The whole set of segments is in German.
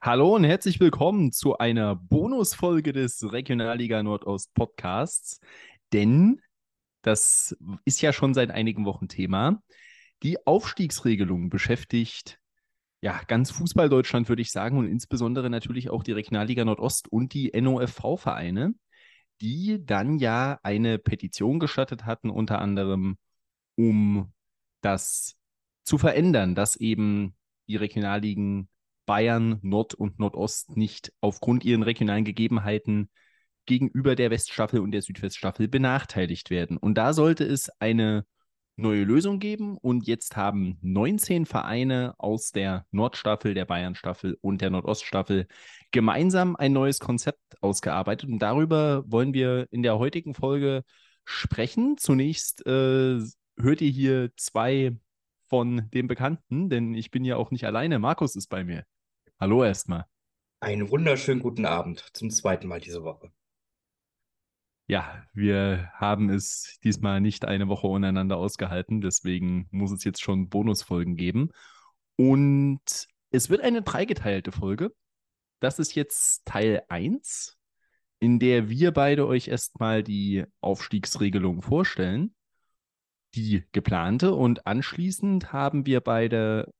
Hallo und herzlich willkommen zu einer Bonusfolge des Regionalliga Nordost Podcasts. Denn das ist ja schon seit einigen Wochen Thema. Die Aufstiegsregelung beschäftigt ja ganz Fußball Deutschland, würde ich sagen, und insbesondere natürlich auch die Regionalliga Nordost und die NOFV-Vereine, die dann ja eine Petition gestattet hatten, unter anderem, um das zu verändern, dass eben die Regionalligen Bayern, Nord und Nordost nicht aufgrund ihren regionalen Gegebenheiten gegenüber der Weststaffel und der Südweststaffel benachteiligt werden. Und da sollte es eine neue Lösung geben. Und jetzt haben 19 Vereine aus der Nordstaffel, der Bayernstaffel und der Nordoststaffel gemeinsam ein neues Konzept ausgearbeitet. Und darüber wollen wir in der heutigen Folge sprechen. Zunächst äh, hört ihr hier zwei von den Bekannten, denn ich bin ja auch nicht alleine. Markus ist bei mir. Hallo erstmal. Einen wunderschönen guten Abend zum zweiten Mal diese Woche. Ja, wir haben es diesmal nicht eine Woche untereinander ausgehalten, deswegen muss es jetzt schon Bonusfolgen geben. Und es wird eine dreigeteilte Folge. Das ist jetzt Teil 1, in der wir beide euch erstmal die Aufstiegsregelung vorstellen, die geplante. Und anschließend haben wir beide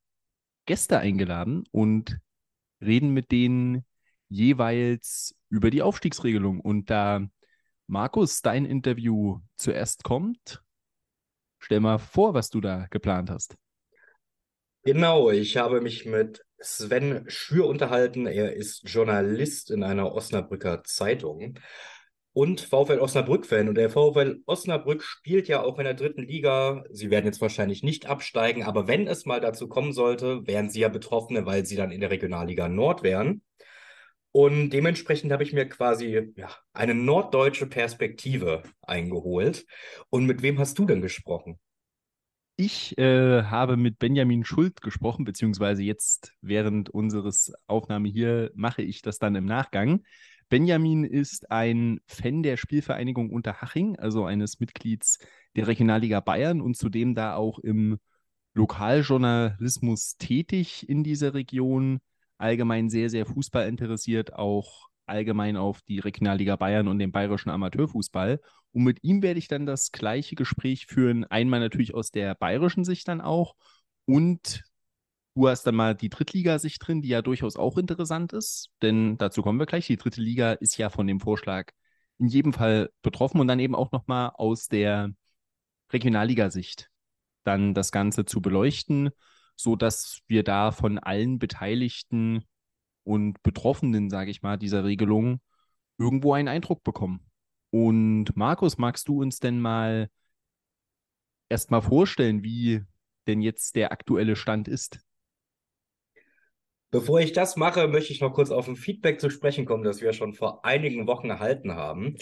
Gäste eingeladen und reden mit denen jeweils über die Aufstiegsregelung. Und da Markus dein Interview zuerst kommt, stell mal vor, was du da geplant hast. Genau, ich habe mich mit Sven Schür unterhalten. Er ist Journalist in einer Osnabrücker Zeitung und VfL Osnabrück-Fan. Und der VfL Osnabrück spielt ja auch in der dritten Liga. Sie werden jetzt wahrscheinlich nicht absteigen, aber wenn es mal dazu kommen sollte, wären sie ja Betroffene, weil sie dann in der Regionalliga Nord wären. Und dementsprechend habe ich mir quasi ja, eine norddeutsche Perspektive eingeholt. Und mit wem hast du denn gesprochen? Ich äh, habe mit Benjamin Schuld gesprochen, beziehungsweise jetzt während unseres Aufnahme hier mache ich das dann im Nachgang. Benjamin ist ein Fan der Spielvereinigung Unterhaching, also eines Mitglieds der Regionalliga Bayern und zudem da auch im Lokaljournalismus tätig in dieser Region. Allgemein sehr, sehr Fußball interessiert, auch allgemein auf die Regionalliga Bayern und den bayerischen Amateurfußball. Und mit ihm werde ich dann das gleiche Gespräch führen. Einmal natürlich aus der bayerischen Sicht dann auch und Du hast dann mal die Drittliga-Sicht drin, die ja durchaus auch interessant ist, denn dazu kommen wir gleich. Die dritte Liga ist ja von dem Vorschlag in jedem Fall betroffen und dann eben auch nochmal aus der Regionalliga-Sicht dann das Ganze zu beleuchten, sodass wir da von allen Beteiligten und Betroffenen, sage ich mal, dieser Regelung irgendwo einen Eindruck bekommen. Und Markus, magst du uns denn mal erstmal vorstellen, wie denn jetzt der aktuelle Stand ist? Bevor ich das mache, möchte ich noch kurz auf ein Feedback zu sprechen kommen, das wir schon vor einigen Wochen erhalten haben.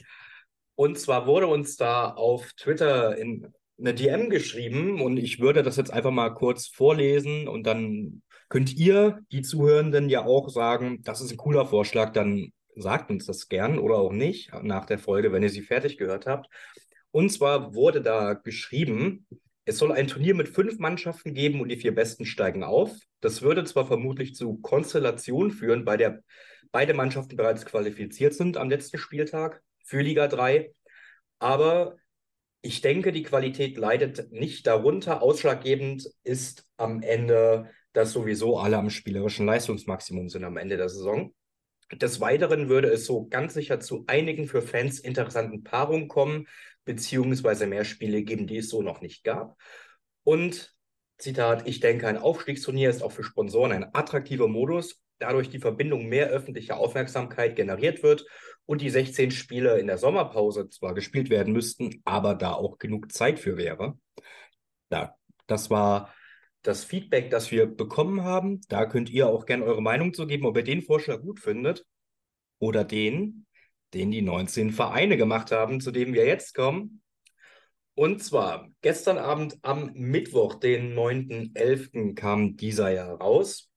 Und zwar wurde uns da auf Twitter in eine DM geschrieben und ich würde das jetzt einfach mal kurz vorlesen und dann könnt ihr, die Zuhörenden, ja auch sagen, das ist ein cooler Vorschlag, dann sagt uns das gern oder auch nicht nach der Folge, wenn ihr sie fertig gehört habt. Und zwar wurde da geschrieben, es soll ein Turnier mit fünf Mannschaften geben und die vier Besten steigen auf. Das würde zwar vermutlich zu Konstellationen führen, bei der beide Mannschaften bereits qualifiziert sind am letzten Spieltag für Liga 3, aber ich denke, die Qualität leidet nicht darunter. Ausschlaggebend ist am Ende, dass sowieso alle am spielerischen Leistungsmaximum sind am Ende der Saison. Des Weiteren würde es so ganz sicher zu einigen für Fans interessanten Paarungen kommen, beziehungsweise mehr Spiele geben, die es so noch nicht gab. Und Zitat, ich denke, ein Aufstiegsturnier ist auch für Sponsoren ein attraktiver Modus, dadurch die Verbindung mehr öffentliche Aufmerksamkeit generiert wird und die 16 Spiele in der Sommerpause zwar gespielt werden müssten, aber da auch genug Zeit für wäre. Ja, das war das Feedback, das wir bekommen haben. Da könnt ihr auch gerne eure Meinung zu geben, ob ihr den Vorschlag gut findet oder den, den die 19 Vereine gemacht haben, zu dem wir jetzt kommen. Und zwar gestern Abend am Mittwoch, den 9.11., kam dieser ja raus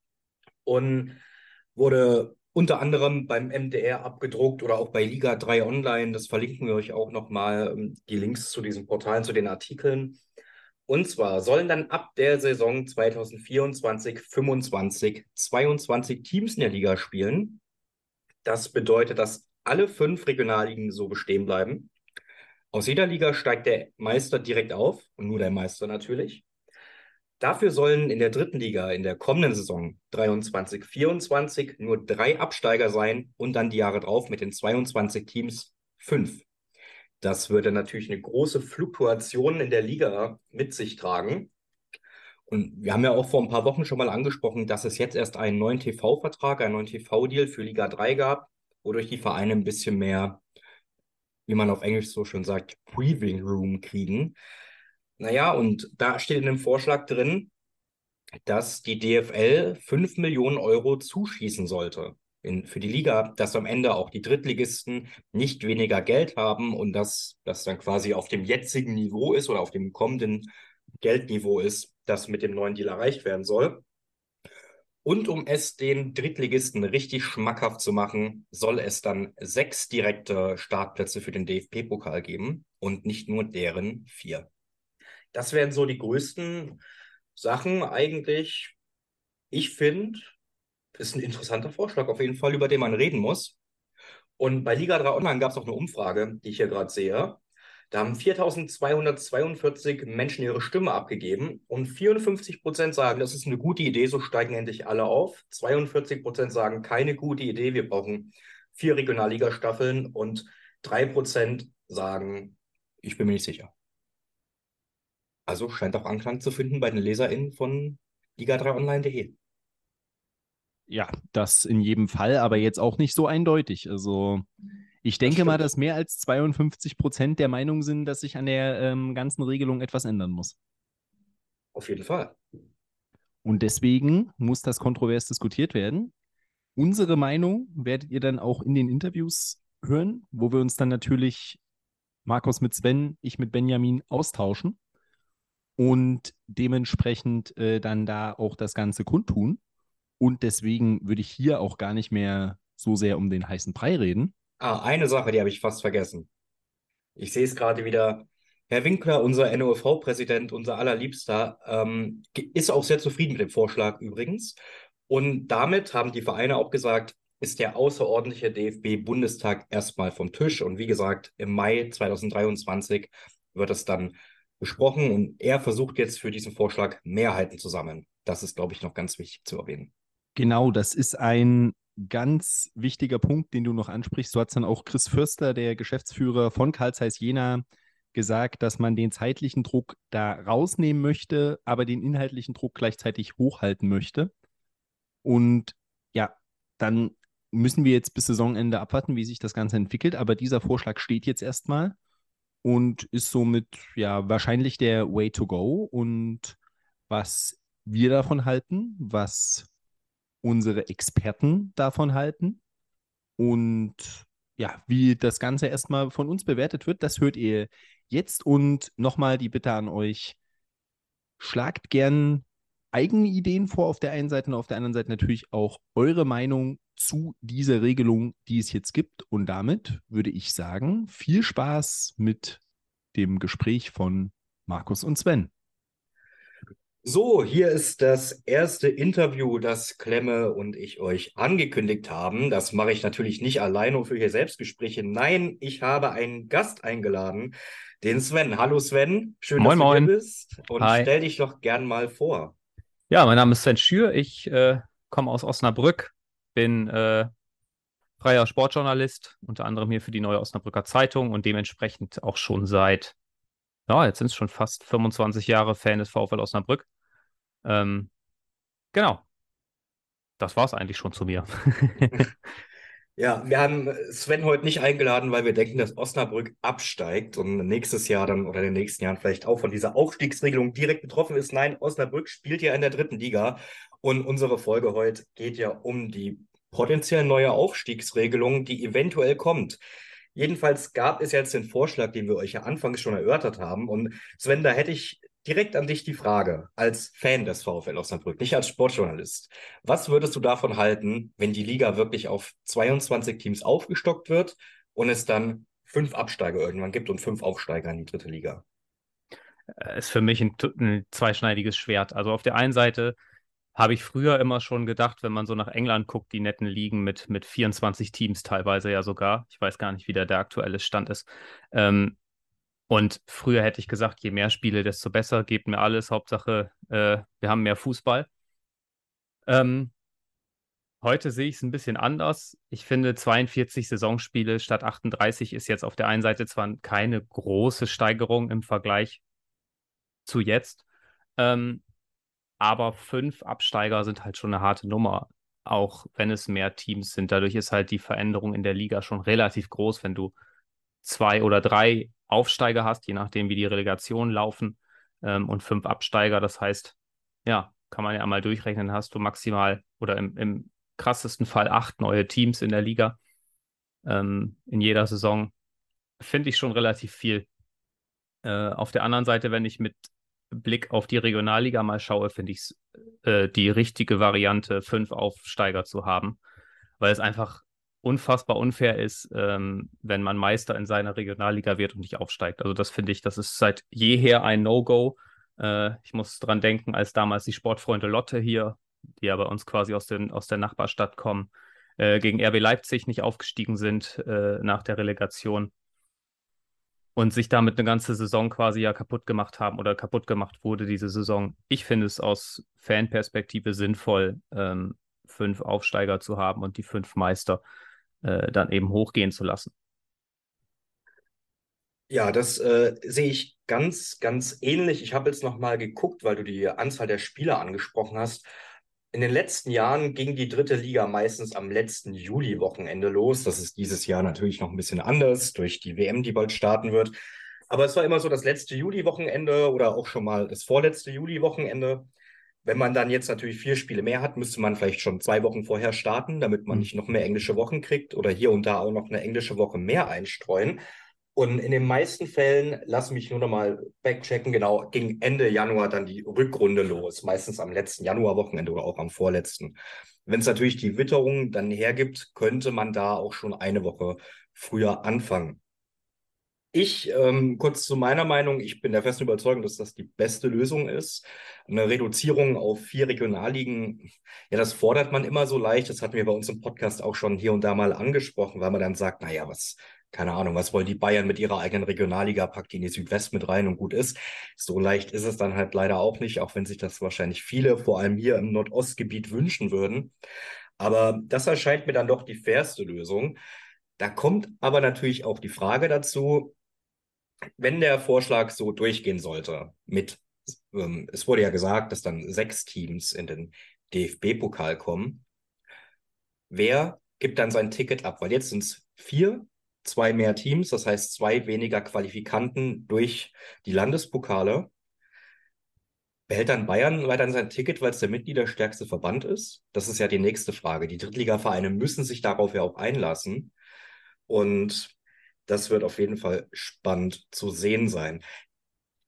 und wurde unter anderem beim MDR abgedruckt oder auch bei Liga 3 Online. Das verlinken wir euch auch nochmal, ähm, die Links zu diesen Portalen, zu den Artikeln. Und zwar sollen dann ab der Saison 2024, 25, 22 Teams in der Liga spielen. Das bedeutet, dass alle fünf Regionalligen so bestehen bleiben. Aus jeder Liga steigt der Meister direkt auf und nur der Meister natürlich. Dafür sollen in der dritten Liga in der kommenden Saison 23, 24 nur drei Absteiger sein und dann die Jahre drauf mit den 22 Teams fünf. Das würde natürlich eine große Fluktuation in der Liga mit sich tragen. Und wir haben ja auch vor ein paar Wochen schon mal angesprochen, dass es jetzt erst einen neuen TV-Vertrag, einen neuen TV-Deal für Liga 3 gab, wodurch die Vereine ein bisschen mehr, wie man auf Englisch so schön sagt, Breathing Room kriegen. Naja, und da steht in dem Vorschlag drin, dass die DFL 5 Millionen Euro zuschießen sollte in, für die Liga, dass am Ende auch die Drittligisten nicht weniger Geld haben und dass das dann quasi auf dem jetzigen Niveau ist oder auf dem kommenden Geldniveau ist, das mit dem neuen Deal erreicht werden soll. Und um es den Drittligisten richtig schmackhaft zu machen, soll es dann sechs direkte Startplätze für den DFB-Pokal geben und nicht nur deren vier. Das wären so die größten Sachen eigentlich. Ich finde, ist ein interessanter Vorschlag auf jeden Fall, über den man reden muss. Und bei Liga 3 Online gab es auch eine Umfrage, die ich hier gerade sehe. Da haben 4242 Menschen ihre Stimme abgegeben und 54 Prozent sagen, das ist eine gute Idee, so steigen endlich alle auf. 42 Prozent sagen, keine gute Idee, wir brauchen vier Regionalliga-Staffeln und drei Prozent sagen, ich bin mir nicht sicher. Also scheint auch Anklang zu finden bei den LeserInnen von liga3online.de. Ja, das in jedem Fall, aber jetzt auch nicht so eindeutig. Also ich denke das mal, dass mehr als 52 Prozent der Meinung sind, dass sich an der ähm, ganzen Regelung etwas ändern muss. Auf jeden Fall. Und deswegen muss das kontrovers diskutiert werden. Unsere Meinung werdet ihr dann auch in den Interviews hören, wo wir uns dann natürlich Markus mit Sven, ich mit Benjamin austauschen und dementsprechend äh, dann da auch das Ganze kundtun. Und deswegen würde ich hier auch gar nicht mehr so sehr um den heißen Brei reden. Ah, eine Sache, die habe ich fast vergessen. Ich sehe es gerade wieder. Herr Winkler, unser NOV-Präsident, unser allerliebster, ähm, ist auch sehr zufrieden mit dem Vorschlag übrigens. Und damit haben die Vereine auch gesagt, ist der außerordentliche DFB-Bundestag erstmal vom Tisch. Und wie gesagt, im Mai 2023 wird es dann besprochen und er versucht jetzt für diesen Vorschlag Mehrheiten zu sammeln. Das ist, glaube ich, noch ganz wichtig zu erwähnen. Genau, das ist ein ganz wichtiger Punkt, den du noch ansprichst. So hat es dann auch Chris Fürster, der Geschäftsführer von Karl Zeiss Jena, gesagt, dass man den zeitlichen Druck da rausnehmen möchte, aber den inhaltlichen Druck gleichzeitig hochhalten möchte. Und ja, dann müssen wir jetzt bis Saisonende abwarten, wie sich das Ganze entwickelt. Aber dieser Vorschlag steht jetzt erstmal und ist somit ja wahrscheinlich der Way to go. Und was wir davon halten, was unsere Experten davon halten und ja, wie das Ganze erstmal von uns bewertet wird, das hört ihr jetzt. Und nochmal die Bitte an euch, schlagt gern eigene Ideen vor auf der einen Seite und auf der anderen Seite natürlich auch eure Meinung zu dieser Regelung, die es jetzt gibt. Und damit würde ich sagen, viel Spaß mit dem Gespräch von Markus und Sven. So, hier ist das erste Interview, das Klemme und ich euch angekündigt haben. Das mache ich natürlich nicht alleine für hier Selbstgespräche. Nein, ich habe einen Gast eingeladen, den Sven. Hallo Sven, schön, moin, dass du moin. hier bist. Und Hi. stell dich doch gern mal vor. Ja, mein Name ist Sven Schür. Ich äh, komme aus Osnabrück, bin äh, freier Sportjournalist, unter anderem hier für die Neue Osnabrücker Zeitung und dementsprechend auch schon seit, ja, jetzt sind es schon fast 25 Jahre Fan des VfL Osnabrück. Ähm, genau. Das war es eigentlich schon zu mir. Ja, wir haben Sven heute nicht eingeladen, weil wir denken, dass Osnabrück absteigt und nächstes Jahr dann oder in den nächsten Jahren vielleicht auch von dieser Aufstiegsregelung direkt betroffen ist. Nein, Osnabrück spielt ja in der dritten Liga und unsere Folge heute geht ja um die potenziell neue Aufstiegsregelung, die eventuell kommt. Jedenfalls gab es jetzt den Vorschlag, den wir euch ja anfangs schon erörtert haben. Und Sven, da hätte ich direkt an dich die Frage, als Fan des VfL Osnabrück, nicht als Sportjournalist. Was würdest du davon halten, wenn die Liga wirklich auf 22 Teams aufgestockt wird und es dann fünf Absteiger irgendwann gibt und fünf Aufsteiger in die dritte Liga? äh, ist für mich ein, ein zweischneidiges Schwert. Also auf der einen Seite habe ich früher immer schon gedacht, wenn man so nach England guckt, die netten Ligen mit, mit 24 Teams teilweise ja sogar. Ich weiß gar nicht, wie der, der aktuelle Stand ist. Ähm, und früher hätte ich gesagt, je mehr Spiele, desto besser, gebt mir alles. Hauptsache, äh, wir haben mehr Fußball. Ähm, heute sehe ich es ein bisschen anders. Ich finde, 42 Saisonspiele statt 38 ist jetzt auf der einen Seite zwar keine große Steigerung im Vergleich zu jetzt, ähm, aber fünf Absteiger sind halt schon eine harte Nummer, auch wenn es mehr Teams sind. Dadurch ist halt die Veränderung in der Liga schon relativ groß, wenn du zwei oder drei Aufsteiger hast, je nachdem, wie die Relegationen laufen, ähm, und fünf Absteiger. Das heißt, ja, kann man ja einmal durchrechnen, hast du maximal oder im, im krassesten Fall acht neue Teams in der Liga ähm, in jeder Saison. Finde ich schon relativ viel. Äh, auf der anderen Seite, wenn ich mit Blick auf die Regionalliga mal schaue, finde ich es äh, die richtige Variante, fünf Aufsteiger zu haben, weil es einfach unfassbar unfair ist, ähm, wenn man Meister in seiner Regionalliga wird und nicht aufsteigt. Also das finde ich, das ist seit jeher ein No-Go. Äh, ich muss dran denken, als damals die Sportfreunde Lotte hier, die ja bei uns quasi aus, den, aus der Nachbarstadt kommen, äh, gegen RB Leipzig nicht aufgestiegen sind äh, nach der Relegation und sich damit eine ganze Saison quasi ja kaputt gemacht haben oder kaputt gemacht wurde diese Saison. Ich finde es aus Fanperspektive sinnvoll, ähm, fünf Aufsteiger zu haben und die fünf Meister äh, dann eben hochgehen zu lassen. Ja, das äh, sehe ich ganz, ganz ähnlich. Ich habe jetzt nochmal geguckt, weil du die Anzahl der Spieler angesprochen hast. In den letzten Jahren ging die dritte Liga meistens am letzten Juli-Wochenende los. Das ist dieses Jahr natürlich noch ein bisschen anders durch die WM, die bald starten wird. Aber es war immer so das letzte Juli-Wochenende oder auch schon mal das vorletzte Juli-Wochenende. Wenn man dann jetzt natürlich vier Spiele mehr hat, müsste man vielleicht schon zwei Wochen vorher starten, damit man mhm. nicht noch mehr englische Wochen kriegt oder hier und da auch noch eine englische Woche mehr einstreuen. Und in den meisten Fällen, lass mich nur noch mal backchecken, genau, ging Ende Januar dann die Rückrunde los, meistens am letzten Januarwochenende oder auch am vorletzten. Wenn es natürlich die Witterung dann hergibt, könnte man da auch schon eine Woche früher anfangen. Ich, ähm, kurz zu meiner Meinung, ich bin der festen Überzeugung, dass das die beste Lösung ist. Eine Reduzierung auf vier Regionalligen, ja, das fordert man immer so leicht. Das hatten wir bei uns im Podcast auch schon hier und da mal angesprochen, weil man dann sagt, naja, was, keine Ahnung, was wollen die Bayern mit ihrer eigenen Regionalliga, packt die in die Südwest mit rein und gut ist. So leicht ist es dann halt leider auch nicht, auch wenn sich das wahrscheinlich viele, vor allem hier im Nordostgebiet, wünschen würden. Aber das erscheint mir dann doch die fairste Lösung. Da kommt aber natürlich auch die Frage dazu, wenn der Vorschlag so durchgehen sollte, mit, ähm, es wurde ja gesagt, dass dann sechs Teams in den DFB-Pokal kommen, wer gibt dann sein Ticket ab? Weil jetzt sind es vier, zwei mehr Teams, das heißt zwei weniger Qualifikanten durch die Landespokale. Behält dann Bayern weiterhin sein Ticket, weil es der mitgliederstärkste Verband ist? Das ist ja die nächste Frage. Die Drittligavereine müssen sich darauf ja auch einlassen. Und das wird auf jeden Fall spannend zu sehen sein.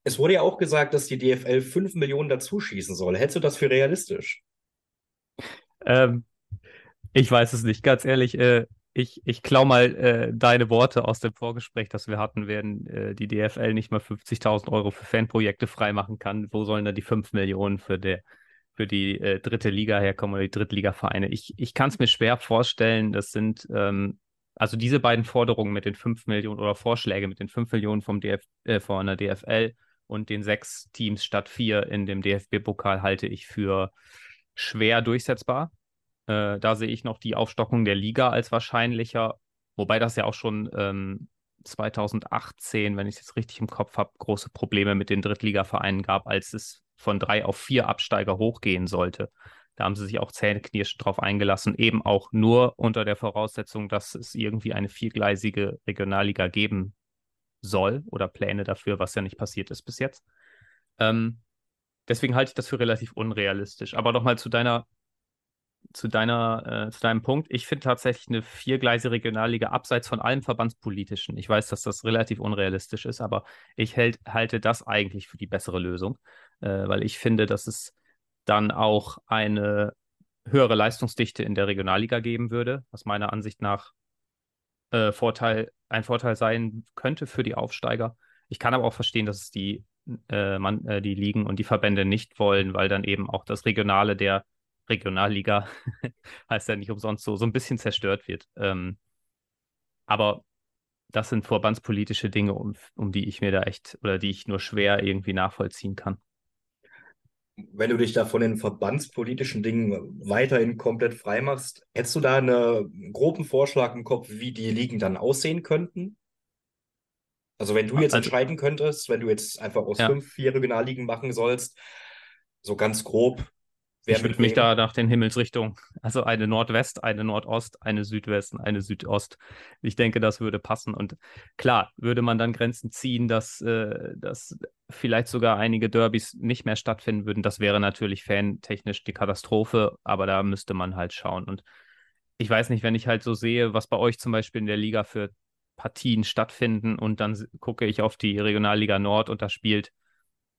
Es wurde ja auch gesagt, dass die DFL 5 Millionen dazuschießen soll. Hältst du das für realistisch? Ähm, ich weiß es nicht, ganz ehrlich. Äh, ich, ich klau mal äh, deine Worte aus dem Vorgespräch, das wir hatten, werden äh, die DFL nicht mal 50.000 Euro für Fanprojekte freimachen kann. Wo sollen da die 5 Millionen für, der, für die äh, dritte Liga herkommen oder die Drittligavereine? Ich, ich kann es mir schwer vorstellen. Das sind ähm, also diese beiden Forderungen mit den 5 Millionen oder Vorschläge mit den 5 Millionen vom DF, äh, von der DFL und den sechs Teams statt vier in dem DFB-Pokal halte ich für schwer durchsetzbar. Äh, da sehe ich noch die Aufstockung der Liga als wahrscheinlicher, wobei das ja auch schon ähm, 2018, wenn ich es jetzt richtig im Kopf habe, große Probleme mit den Drittligavereinen gab, als es von drei auf vier Absteiger hochgehen sollte. Da haben sie sich auch zähneknirschend drauf eingelassen, eben auch nur unter der Voraussetzung, dass es irgendwie eine viergleisige Regionalliga geben soll oder Pläne dafür, was ja nicht passiert ist bis jetzt. Ähm, deswegen halte ich das für relativ unrealistisch. Aber nochmal zu deiner, zu deiner, äh, zu deinem Punkt. Ich finde tatsächlich eine viergleisige Regionalliga abseits von allem Verbandspolitischen. Ich weiß, dass das relativ unrealistisch ist, aber ich hält, halte das eigentlich für die bessere Lösung, äh, weil ich finde, dass es dann auch eine höhere Leistungsdichte in der Regionalliga geben würde, was meiner Ansicht nach äh, Vorteil, ein Vorteil sein könnte für die Aufsteiger. Ich kann aber auch verstehen, dass es die äh, man, äh, die Ligen und die Verbände nicht wollen, weil dann eben auch das Regionale der Regionalliga, heißt ja nicht umsonst so, so ein bisschen zerstört wird. Ähm, aber das sind verbandspolitische Dinge, um, um die ich mir da echt oder die ich nur schwer irgendwie nachvollziehen kann. Wenn du dich da von den verbandspolitischen Dingen weiterhin komplett frei machst, hättest du da einen groben Vorschlag im Kopf, wie die Ligen dann aussehen könnten? Also wenn du jetzt also, entscheiden könntest, wenn du jetzt einfach aus ja. fünf, vier Regionalligen machen sollst, so ganz grob, Wer ich würde mich da nach den Himmelsrichtungen, also eine Nordwest, eine Nordost, eine Südwest, eine Südost. Ich denke, das würde passen. Und klar, würde man dann Grenzen ziehen, dass, äh, dass vielleicht sogar einige Derbys nicht mehr stattfinden würden. Das wäre natürlich fantechnisch die Katastrophe, aber da müsste man halt schauen. Und ich weiß nicht, wenn ich halt so sehe, was bei euch zum Beispiel in der Liga für Partien stattfinden und dann gucke ich auf die Regionalliga Nord und da spielt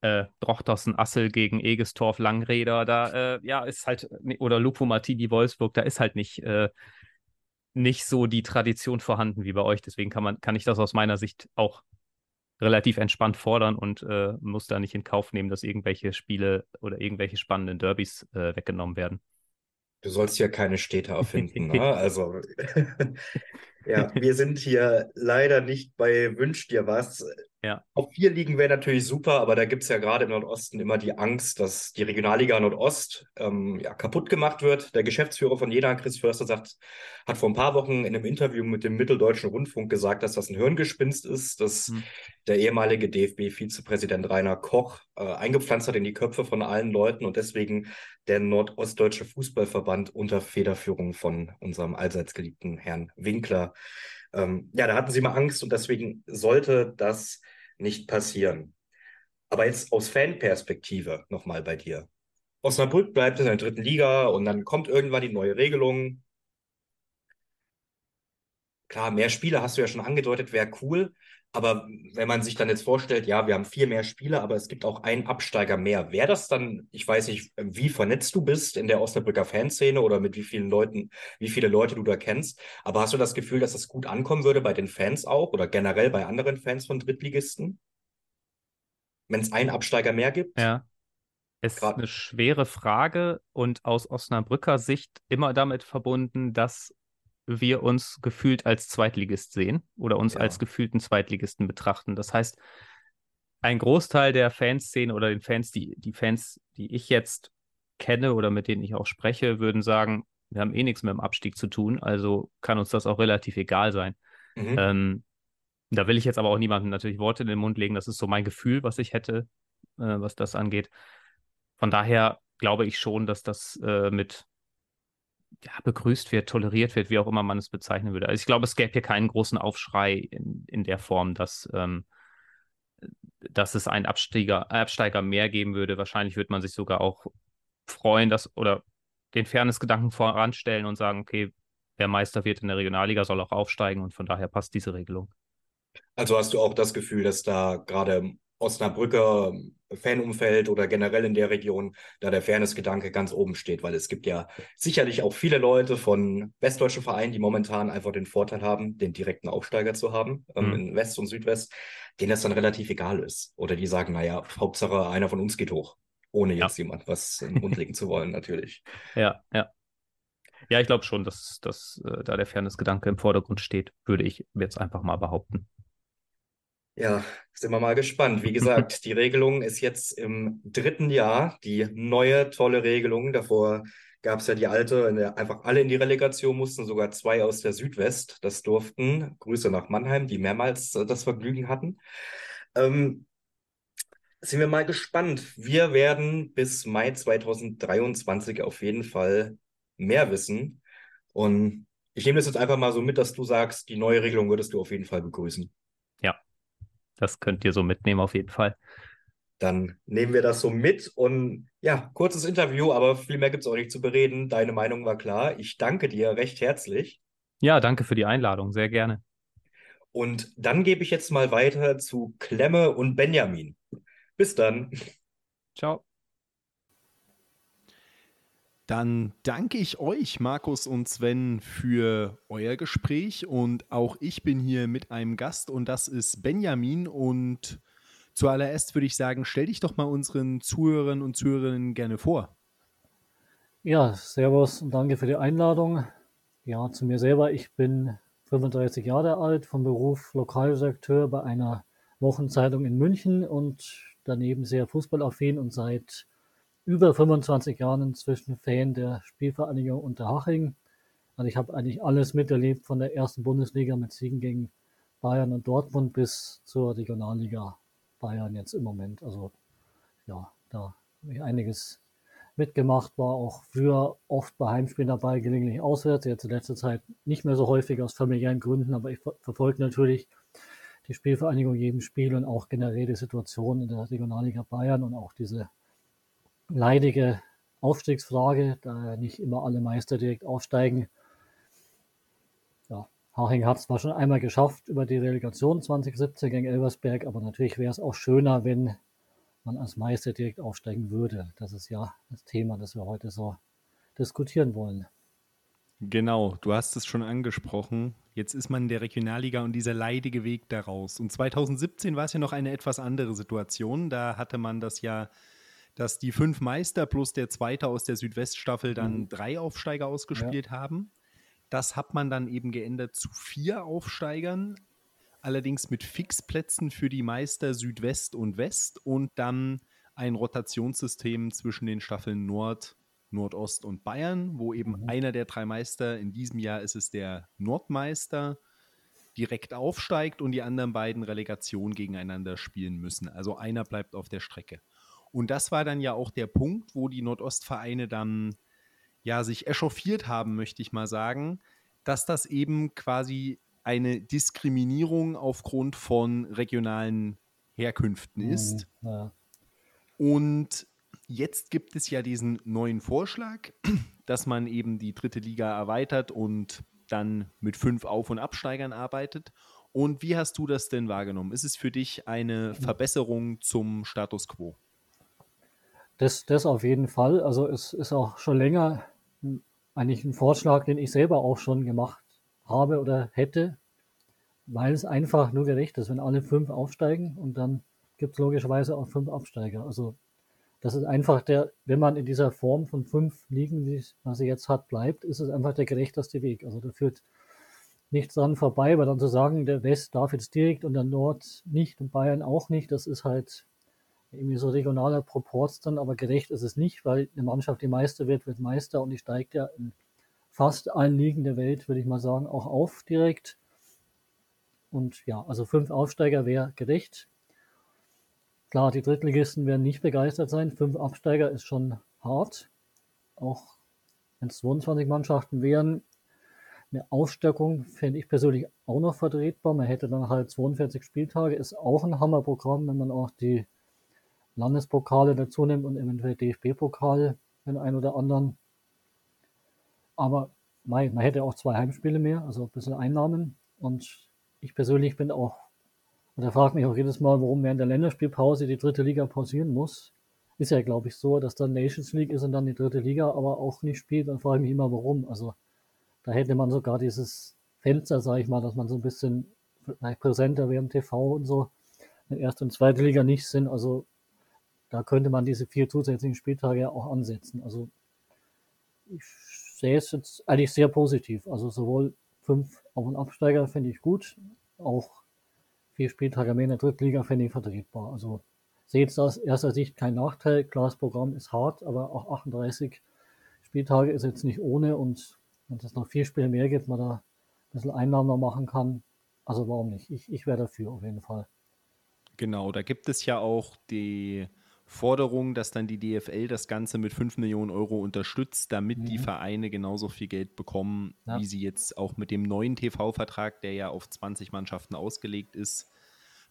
äh, Drochtersen Assel gegen Egestorf Langräder, da äh, ja ist halt, oder Lupo Martini Wolfsburg, da ist halt nicht, äh, nicht so die Tradition vorhanden wie bei euch. Deswegen kann man, kann ich das aus meiner Sicht auch relativ entspannt fordern und äh, muss da nicht in Kauf nehmen, dass irgendwelche Spiele oder irgendwelche spannenden Derbys äh, weggenommen werden. Du sollst ja keine Städte erfinden, ne? Also ja, wir sind hier leider nicht bei Wünsch dir was. Ja. Auf vier Ligen wäre natürlich super, aber da gibt es ja gerade im Nordosten immer die Angst, dass die Regionalliga Nordost ähm, ja, kaputt gemacht wird. Der Geschäftsführer von Jena, Chris Förster, sagt, hat vor ein paar Wochen in einem Interview mit dem Mitteldeutschen Rundfunk gesagt, dass das ein Hirngespinst ist, dass hm. der ehemalige DFB-Vizepräsident Rainer Koch äh, eingepflanzt hat in die Köpfe von allen Leuten und deswegen der Nordostdeutsche Fußballverband unter Federführung von unserem allseits geliebten Herrn Winkler ähm, ja, da hatten sie mal Angst und deswegen sollte das nicht passieren. Aber jetzt aus Fanperspektive nochmal bei dir. Osnabrück bleibt in der dritten Liga und dann kommt irgendwann die neue Regelung. Klar, mehr Spiele hast du ja schon angedeutet, wäre cool. Aber wenn man sich dann jetzt vorstellt, ja, wir haben vier mehr Spiele, aber es gibt auch einen Absteiger mehr, wäre das dann, ich weiß nicht, wie vernetzt du bist in der Osnabrücker Fanszene oder mit wie vielen Leuten, wie viele Leute du da kennst, aber hast du das Gefühl, dass das gut ankommen würde bei den Fans auch oder generell bei anderen Fans von Drittligisten? Wenn es einen Absteiger mehr gibt? Ja. Es ist eine schwere Frage und aus Osnabrücker Sicht immer damit verbunden, dass wir uns gefühlt als Zweitligist sehen oder uns ja. als gefühlten Zweitligisten betrachten. Das heißt, ein Großteil der Fanszene oder den Fans, die, die Fans, die ich jetzt kenne oder mit denen ich auch spreche, würden sagen, wir haben eh nichts mit dem Abstieg zu tun, also kann uns das auch relativ egal sein. Mhm. Ähm, da will ich jetzt aber auch niemandem natürlich Worte in den Mund legen. Das ist so mein Gefühl, was ich hätte, äh, was das angeht. Von daher glaube ich schon, dass das äh, mit ja, begrüßt wird, toleriert wird, wie auch immer man es bezeichnen würde. Also ich glaube, es gäbe hier keinen großen Aufschrei in, in der Form, dass, ähm, dass es einen Absteiger, Absteiger mehr geben würde. Wahrscheinlich würde man sich sogar auch freuen, dass oder den Fairness-Gedanken voranstellen und sagen, okay, wer Meister wird in der Regionalliga, soll auch aufsteigen und von daher passt diese Regelung. Also hast du auch das Gefühl, dass da gerade Osnabrücker Fanumfeld oder generell in der Region, da der Fairness-Gedanke ganz oben steht, weil es gibt ja sicherlich auch viele Leute von westdeutschen Vereinen, die momentan einfach den Vorteil haben, den direkten Aufsteiger zu haben, ähm, mhm. in West und Südwest, denen das dann relativ egal ist. Oder die sagen, naja, Hauptsache einer von uns geht hoch, ohne jetzt ja. jemand was in den Mund legen zu wollen, natürlich. Ja, ja. Ja, ich glaube schon, dass, dass äh, da der Fairness-Gedanke im Vordergrund steht, würde ich jetzt einfach mal behaupten. Ja, sind wir mal gespannt. Wie gesagt, die Regelung ist jetzt im dritten Jahr, die neue tolle Regelung. Davor gab es ja die alte, in der einfach alle in die Relegation mussten, sogar zwei aus der Südwest. Das durften. Grüße nach Mannheim, die mehrmals äh, das Vergnügen hatten. Ähm, sind wir mal gespannt. Wir werden bis Mai 2023 auf jeden Fall mehr wissen. Und ich nehme das jetzt einfach mal so mit, dass du sagst, die neue Regelung würdest du auf jeden Fall begrüßen. Das könnt ihr so mitnehmen auf jeden Fall. Dann nehmen wir das so mit und ja, kurzes Interview, aber viel mehr gibt es auch nicht zu bereden. Deine Meinung war klar. Ich danke dir recht herzlich. Ja, danke für die Einladung, sehr gerne. Und dann gebe ich jetzt mal weiter zu Klemme und Benjamin. Bis dann. Ciao. Dann danke ich euch, Markus und Sven, für euer Gespräch. Und auch ich bin hier mit einem Gast und das ist Benjamin. Und Zuallererst würde ich sagen, stell dich doch mal unseren Zuhörern und Zuhörerinnen gerne vor. Ja, Servus und danke für die Einladung. Ja, zu mir selber. Ich bin 35 Jahre alt, vom Beruf Lokalredakteur bei einer Wochenzeitung in München und daneben sehr fußballaffin und seit über 25 Jahren inzwischen Fan der Spielvereinigung Unterhaching. Also ich habe eigentlich alles miterlebt von der ersten Bundesliga mit Siegen gegen Bayern und Dortmund bis zur Regionalliga Bayern jetzt im Moment. Also ja, da habe ich einiges mitgemacht, war auch früher oft bei Heimspielen dabei, gelegentlich auswärts, jetzt in letzter Zeit nicht mehr so häufig aus familiären Gründen, aber ich verfolge natürlich die Spielvereinigung jedem Spiel und auch generell die Situation in der Regionalliga Bayern und auch diese leidige Aufstiegsfrage, da nicht immer alle Meister direkt aufsteigen. Ja, Haching hat es zwar schon einmal geschafft über die Relegation 2017 gegen Elversberg, aber natürlich wäre es auch schöner, wenn man als Meister direkt aufsteigen würde. Das ist ja das Thema, das wir heute so diskutieren wollen. Genau, du hast es schon angesprochen. Jetzt ist man in der Regionalliga und dieser leidige Weg daraus. Und 2017 war es ja noch eine etwas andere Situation. Da hatte man das ja, dass die fünf Meister plus der Zweite aus der Südweststaffel dann mhm. drei Aufsteiger ausgespielt ja. haben. Das hat man dann eben geändert zu vier Aufsteigern, allerdings mit Fixplätzen für die Meister Südwest und West und dann ein Rotationssystem zwischen den Staffeln Nord, Nordost und Bayern, wo eben mhm. einer der drei Meister, in diesem Jahr ist es der Nordmeister, direkt aufsteigt und die anderen beiden Relegation gegeneinander spielen müssen. Also einer bleibt auf der Strecke. Und das war dann ja auch der Punkt, wo die Nordostvereine dann ja sich echauffiert haben, möchte ich mal sagen, dass das eben quasi eine Diskriminierung aufgrund von regionalen Herkünften mhm. ist. Ja. Und Jetzt gibt es ja diesen neuen Vorschlag, dass man eben die dritte Liga erweitert und dann mit fünf Auf- und Absteigern arbeitet. Und wie hast du das denn wahrgenommen? Ist es für dich eine Verbesserung zum Status quo? Das, das auf jeden Fall. Also es ist auch schon länger eigentlich ein Vorschlag, den ich selber auch schon gemacht habe oder hätte, weil es einfach nur gerecht ist, wenn alle fünf aufsteigen und dann gibt es logischerweise auch fünf Absteiger. Also das ist einfach der, wenn man in dieser Form von fünf Ligen, wie man sie jetzt hat, bleibt, ist es einfach der gerechteste Weg. Also da führt nichts dran vorbei, weil dann zu sagen, der West darf jetzt direkt und der Nord nicht und Bayern auch nicht, das ist halt irgendwie so regionaler Proports dann, aber gerecht ist es nicht, weil eine Mannschaft, die Meister wird, wird Meister und die steigt ja in fast allen Ligen der Welt, würde ich mal sagen, auch auf direkt. Und ja, also fünf Aufsteiger wäre gerecht. Klar, die Drittligisten werden nicht begeistert sein. Fünf Absteiger ist schon hart. Auch wenn es 22 Mannschaften wären. Eine Aufstockung fände ich persönlich auch noch vertretbar. Man hätte dann halt 42 Spieltage, ist auch ein Hammerprogramm, wenn man auch die Landespokale dazu nimmt und eventuell DFB-Pokal, den einen oder anderen. Aber man hätte auch zwei Heimspiele mehr, also ein bisschen Einnahmen. Und ich persönlich bin auch und er fragt mich auch jedes Mal, warum während der Länderspielpause die dritte Liga pausieren muss. Ist ja, glaube ich, so, dass dann Nations League ist und dann die dritte Liga, aber auch nicht spielt. Dann frage ich mich immer, warum. Also da hätte man sogar dieses Fenster, sage ich mal, dass man so ein bisschen präsenter während TV und so, wenn erste und zweite Liga nicht sind. Also da könnte man diese vier zusätzlichen Spieltage ja auch ansetzen. Also ich sehe es jetzt eigentlich sehr positiv. Also sowohl fünf Auf- und Absteiger finde ich gut, auch vier Spieltage mehr in der Drittliga fände ich vertretbar. Also sehe jetzt aus erster Sicht kein Nachteil. Klar, das Programm ist hart, aber auch 38 Spieltage ist jetzt nicht ohne und wenn es noch vier Spiele mehr gibt, man da ein bisschen Einnahmen noch machen kann, also warum nicht? Ich, ich wäre dafür auf jeden Fall. Genau, da gibt es ja auch die Forderung, dass dann die DFL das Ganze mit 5 Millionen Euro unterstützt, damit mhm. die Vereine genauso viel Geld bekommen, ja. wie sie jetzt auch mit dem neuen TV-Vertrag, der ja auf 20 Mannschaften ausgelegt ist,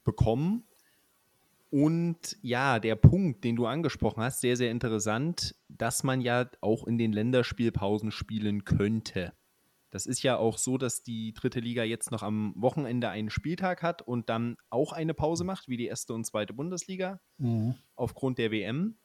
bekommen. Und ja, der Punkt, den du angesprochen hast, sehr, sehr interessant, dass man ja auch in den Länderspielpausen spielen könnte. Das ist ja auch so, dass die dritte Liga jetzt noch am Wochenende einen Spieltag hat und dann auch eine Pause macht, wie die erste und zweite Bundesliga, mhm. aufgrund der WM.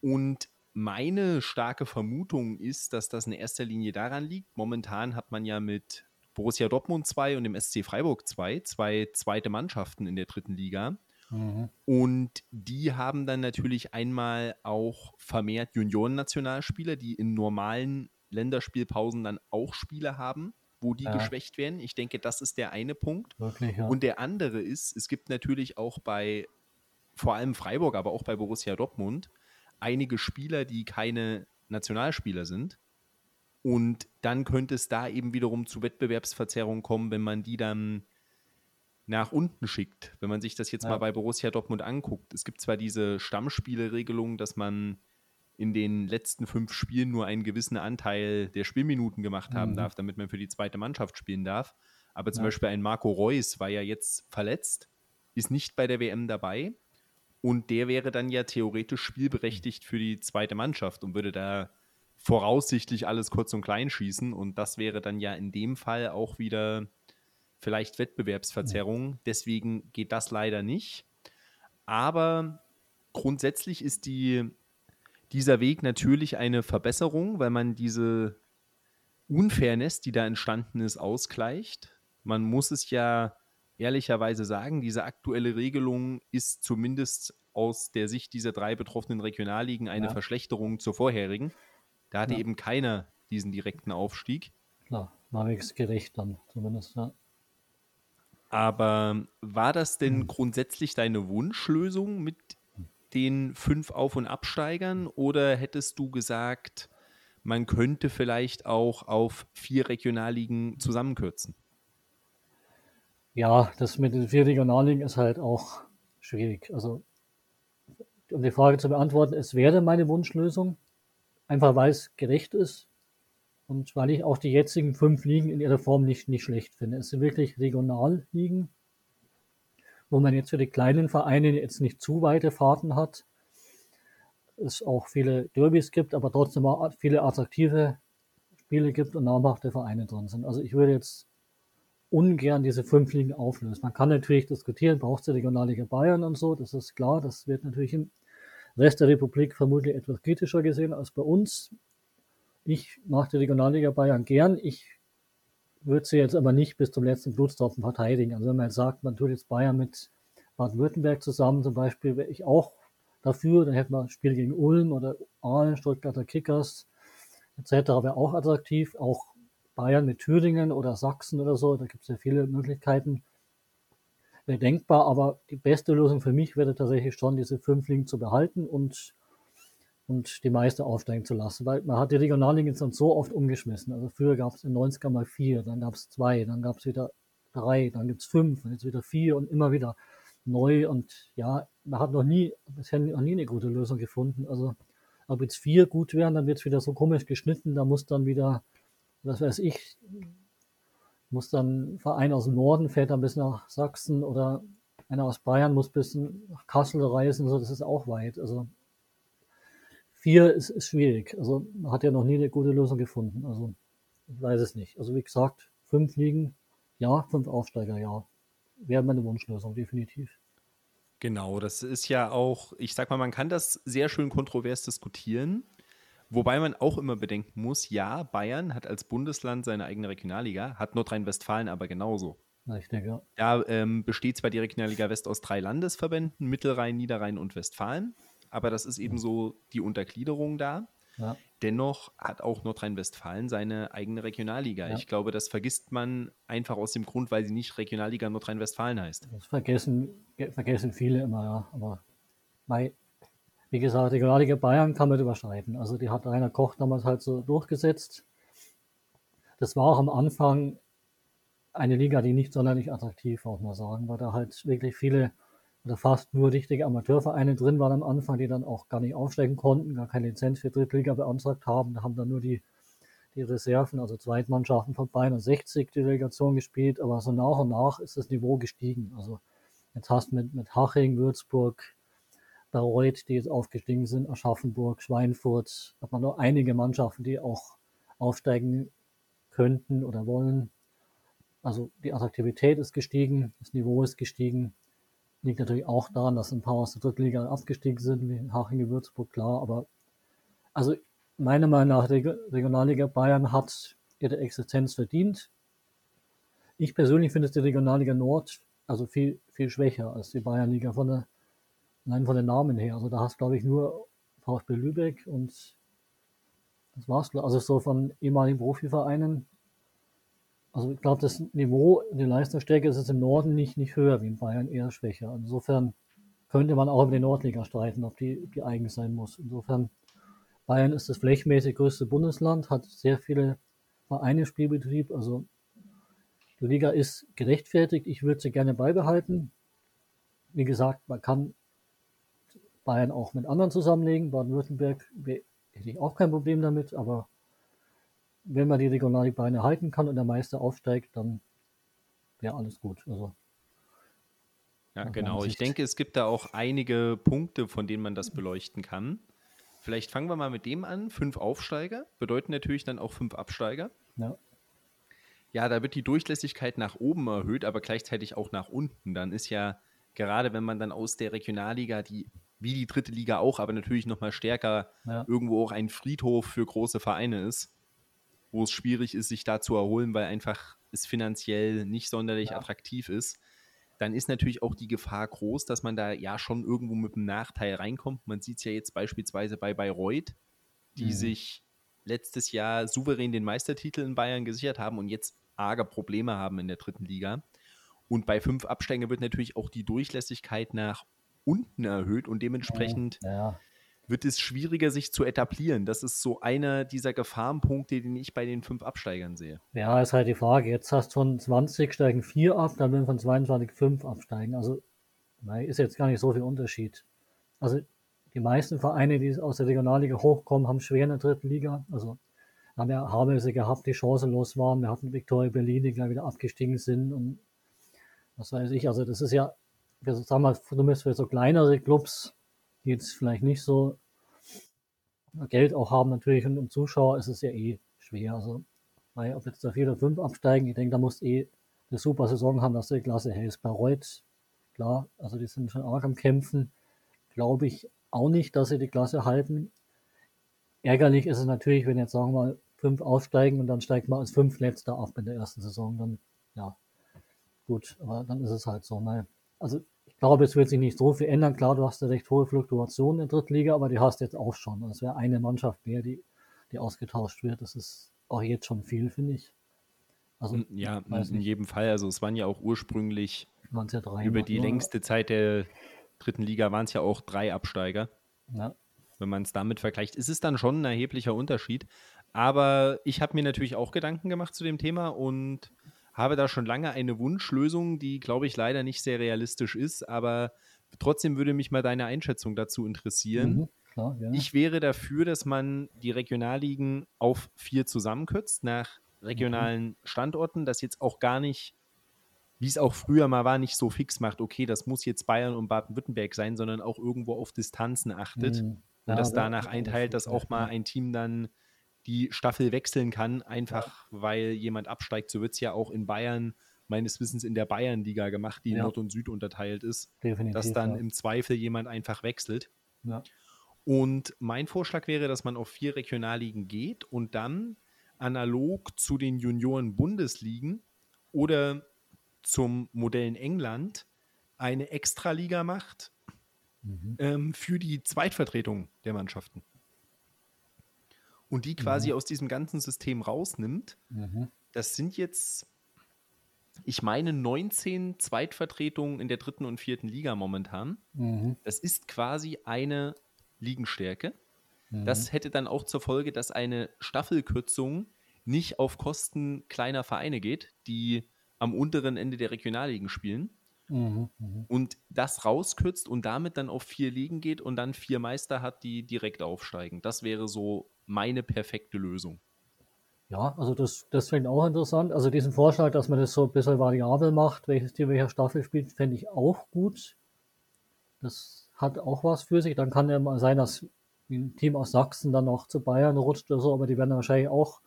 Und meine starke Vermutung ist, dass das in erster Linie daran liegt. Momentan hat man ja mit Borussia Dortmund 2 und dem SC Freiburg 2 zwei zweite Mannschaften in der dritten Liga. Mhm. Und die haben dann natürlich einmal auch vermehrt Junioren-Nationalspieler, die in normalen Länderspielpausen dann auch Spiele haben, wo die ja. geschwächt werden. Ich denke, das ist der eine Punkt. Wirklich, ja. Und der andere ist, es gibt natürlich auch bei vor allem Freiburg, aber auch bei Borussia Dortmund einige Spieler, die keine Nationalspieler sind. Und dann könnte es da eben wiederum zu Wettbewerbsverzerrungen kommen, wenn man die dann nach unten schickt. Wenn man sich das jetzt ja. mal bei Borussia Dortmund anguckt. Es gibt zwar diese Stammspieleregelung, dass man in den letzten fünf Spielen nur einen gewissen Anteil der Spielminuten gemacht haben mhm. darf, damit man für die zweite Mannschaft spielen darf. Aber zum ja. Beispiel ein Marco Reus war ja jetzt verletzt, ist nicht bei der WM dabei und der wäre dann ja theoretisch spielberechtigt für die zweite Mannschaft und würde da voraussichtlich alles kurz und klein schießen und das wäre dann ja in dem Fall auch wieder vielleicht Wettbewerbsverzerrung. Deswegen geht das leider nicht. Aber grundsätzlich ist die, dieser Weg natürlich eine Verbesserung, weil man diese Unfairness, die da entstanden ist, ausgleicht. Man muss es ja ehrlicherweise sagen, diese aktuelle Regelung ist zumindest aus der Sicht dieser drei betroffenen Regionalligen eine ja. Verschlechterung zur vorherigen. Da hatte ja. eben keiner diesen direkten Aufstieg. Klar, war gerecht dann zumindest, ja. Aber war das denn hm. grundsätzlich deine Wunschlösung mit den fünf Auf- und Absteigern oder hättest du gesagt, man könnte vielleicht auch auf vier Regionalligen zusammenkürzen? Ja, das mit den vier Regionalligen ist halt auch schwierig. Also, um die Frage zu beantworten, es wäre meine Wunschlösung, einfach weil es gerecht ist. Und weil ich auch die jetzigen fünf Ligen in ihrer Form nicht, nicht schlecht finde. Es sind wirklich Regionalligen, wo man jetzt für die kleinen Vereine jetzt nicht zu weite Fahrten hat. Es auch viele Derbys gibt, aber trotzdem auch viele attraktive Spiele gibt und namhafte Vereine drin sind. Also ich würde jetzt ungern diese fünf Ligen auflösen. Man kann natürlich diskutieren, braucht es die Regionalliga Bayern und so, das ist klar. Das wird natürlich im Rest der Republik vermutlich etwas kritischer gesehen als bei uns. Ich mache die Regionalliga Bayern gern. Ich würde sie jetzt aber nicht bis zum letzten Blutstropfen verteidigen. Also wenn man jetzt sagt, man tut jetzt Bayern mit Baden-Württemberg zusammen, zum Beispiel, wäre ich auch dafür. Dann hätten wir ein Spiel gegen Ulm oder Aalen, Stuttgarter Kickers etc. wäre auch attraktiv. Auch Bayern mit Thüringen oder Sachsen oder so, da gibt es ja viele Möglichkeiten. Wäre denkbar, aber die beste Lösung für mich wäre tatsächlich schon, diese fünf Ligen zu behalten und und die Meister aufsteigen zu lassen. Weil man hat die Regionalligen jetzt dann so oft umgeschmissen. Also früher gab es in 90er mal vier, dann gab es zwei, dann gab es wieder drei, dann gibt es fünf und jetzt wieder vier und immer wieder neu. Und ja, man hat noch nie, bisher noch nie eine gute Lösung gefunden. Also ob jetzt vier gut wären, dann wird es wieder so komisch geschnitten, da muss dann wieder, was weiß ich, muss dann ein Verein aus dem Norden fährt dann bis nach Sachsen oder einer aus Bayern muss bis nach Kassel reisen, so das ist auch weit. Also vier ist, ist schwierig. Also man hat ja noch nie eine gute Lösung gefunden. Also ich weiß es nicht. Also wie gesagt, fünf Ligen, ja, fünf Aufsteiger, ja. Wäre meine Wunschlösung, definitiv. Genau, das ist ja auch, ich sag mal, man kann das sehr schön kontrovers diskutieren. Wobei man auch immer bedenken muss, ja, Bayern hat als Bundesland seine eigene Regionalliga, hat Nordrhein-Westfalen aber genauso. Richtig, ja. Da ähm, besteht zwar die Regionalliga West aus drei Landesverbänden, Mittelrhein, Niederrhein und Westfalen aber das ist eben so die Untergliederung da. Ja. Dennoch hat auch Nordrhein-Westfalen seine eigene Regionalliga. Ja. Ich glaube, das vergisst man einfach aus dem Grund, weil sie nicht Regionalliga Nordrhein-Westfalen heißt. Das vergessen, vergessen viele immer, ja. Aber bei, wie gesagt, Regionalliga Bayern kann man überschreiten. Also die hat Rainer Koch damals halt so durchgesetzt. Das war auch am Anfang eine Liga, die nicht sonderlich attraktiv war, muss man sagen, weil da halt wirklich viele oder fast nur richtige Amateurvereine drin waren am Anfang, die dann auch gar nicht aufsteigen konnten, gar keine Lizenz für Drittliga beantragt haben. Da haben dann nur die, die Reserven, also Zweitmannschaften von Bayern 60 die Delegation gespielt, aber so nach und nach ist das Niveau gestiegen. Also jetzt hast du mit, mit Haching, Würzburg, Bayreuth, die jetzt aufgestiegen sind, Aschaffenburg, Schweinfurt, hat man nur einige Mannschaften, die auch aufsteigen könnten oder wollen. Also die Attraktivität ist gestiegen, das Niveau ist gestiegen. Liegt natürlich auch daran, dass ein paar aus der Drittliga abgestiegen sind, wie Haching, Würzburg, klar. Aber also meiner Meinung nach, die Regionalliga Bayern hat ihre Existenz verdient. Ich persönlich finde, dass die Regionalliga Nord also viel, viel schwächer als die Bayernliga von der, allein von den Namen her. Also da hast, glaube ich, nur VfB Lübeck und das war's. Also so von ehemaligen Profivereinen. Also ich glaube, das Niveau, die Leistungsstärke ist jetzt im Norden nicht, nicht höher wie in Bayern, eher schwächer. Insofern könnte man auch über die Nordliga streiten, ob die, die eigen sein muss. Insofern, Bayern ist das flächenmäßig größte Bundesland, hat sehr viele Vereine im Spielbetrieb. Also die Liga ist gerechtfertigt. Ich würde sie gerne beibehalten. Wie gesagt, man kann Bayern auch mit anderen zusammenlegen. Baden-Württemberg hätte ich auch kein Problem damit, aber wenn man die Regionalliga halten kann und der Meister aufsteigt, dann wäre alles gut. Also ja, genau. Ich denke, es gibt da auch einige Punkte, von denen man das beleuchten kann. Vielleicht fangen wir mal mit dem an. Fünf Aufsteiger bedeuten natürlich dann auch fünf Absteiger. Ja. Ja, da wird die Durchlässigkeit nach oben erhöht, aber gleichzeitig auch nach unten. Dann ist ja, gerade wenn man dann aus der Regionalliga, die wie die dritte Liga auch, aber natürlich nochmal stärker ja. irgendwo auch ein Friedhof für große Vereine ist, wo es schwierig ist, sich da zu erholen, weil einfach es finanziell nicht sonderlich ja. attraktiv ist dann ist natürlich auch die Gefahr groß, dass man da ja schon irgendwo mit einem Nachteil reinkommt. Man sieht es ja jetzt beispielsweise bei Bayreuth, die mhm. sich letztes Jahr souverän den Meistertitel in Bayern gesichert haben und jetzt arge Probleme haben in der dritten Liga. Und bei fünf Absteigen wird natürlich auch die Durchlässigkeit nach unten erhöht und dementsprechend ja wird es schwieriger, sich zu etablieren. Das ist so einer dieser Gefahrenpunkte, den ich bei den fünf Absteigern sehe. Ja, ist halt die Frage. Jetzt hast du von 20 steigen vier ab, dann werden von 22 fünf absteigen. Also ist jetzt gar nicht so viel Unterschied. Also die meisten Vereine, die aus der Regionalliga hochkommen, haben schwer in der dritten Liga. Also haben ja Habelse gehabt, die chancenlos waren. Wir hatten Viktoria Berlin, die gleich wieder abgestiegen sind und was weiß ich. Also das ist ja, wir sagen mal, zumindest für so kleinere Clubs die jetzt vielleicht nicht so Geld auch haben natürlich und, und Zuschauer ist es ja eh schwer. Also, weil ob jetzt da vier oder fünf absteigen, ich denke, da musst eh eine super Saison haben, dass du die Klasse hältst. Bei Reut, klar, also die sind schon arg am Kämpfen. Glaube ich auch nicht, dass sie die Klasse halten. Ärgerlich ist es natürlich, wenn jetzt sagen wir mal fünf aufsteigen und dann steigt man als fünf letzter ab in der ersten Saison, dann ja, gut, aber dann ist es halt so. Ne? Also glaube, es wird sich nicht so viel ändern. Klar, du hast eine recht hohe Fluktuation in der Drittliga, aber die hast jetzt auch schon. Es wäre eine Mannschaft mehr, die, die ausgetauscht wird. Das ist auch jetzt schon viel, finde ich. Also, ja, in jedem Fall. Also es waren ja auch ursprünglich ja über die längste Zeit der dritten Liga waren es ja auch drei Absteiger. Ja. Wenn man es damit vergleicht, ist es dann schon ein erheblicher Unterschied. Aber ich habe mir natürlich auch Gedanken gemacht zu dem Thema und habe da schon lange eine Wunschlösung, die, glaube ich, leider nicht sehr realistisch ist, aber trotzdem würde mich mal deine Einschätzung dazu interessieren. Mhm, klar, ja. Ich wäre dafür, dass man die Regionalligen auf vier zusammenkürzt nach regionalen mhm. Standorten, das jetzt auch gar nicht, wie es auch früher mal war, nicht so fix macht, okay, das muss jetzt Bayern und Baden-Württemberg sein, sondern auch irgendwo auf Distanzen achtet mhm. ja, und das danach einteilt, dass auch mal ein Team dann die Staffel wechseln kann, einfach weil jemand absteigt. So wird es ja auch in Bayern meines Wissens in der Bayernliga gemacht, die ja. Nord und Süd unterteilt ist, Definitiv, dass dann ja. im Zweifel jemand einfach wechselt. Ja. Und mein Vorschlag wäre, dass man auf vier Regionalligen geht und dann analog zu den Junioren-Bundesligen oder zum Modell in England eine Extraliga macht mhm. ähm, für die Zweitvertretung der Mannschaften und die quasi mhm. aus diesem ganzen System rausnimmt. Mhm. Das sind jetzt, ich meine, 19 Zweitvertretungen in der dritten und vierten Liga momentan. Mhm. Das ist quasi eine Ligenstärke. Mhm. Das hätte dann auch zur Folge, dass eine Staffelkürzung nicht auf Kosten kleiner Vereine geht, die am unteren Ende der Regionalligen spielen. Mhm, mhm. und das rauskürzt und damit dann auf vier Ligen geht und dann vier Meister hat, die direkt aufsteigen. Das wäre so meine perfekte Lösung. Ja, also das, das fände ich auch interessant. Also diesen Vorschlag, dass man das so ein bisschen variabel macht, welches Team welcher Staffel spielt, fände ich auch gut. Das hat auch was für sich. Dann kann ja mal sein, dass ein Team aus Sachsen dann noch zu Bayern rutscht oder so, aber die werden wahrscheinlich auch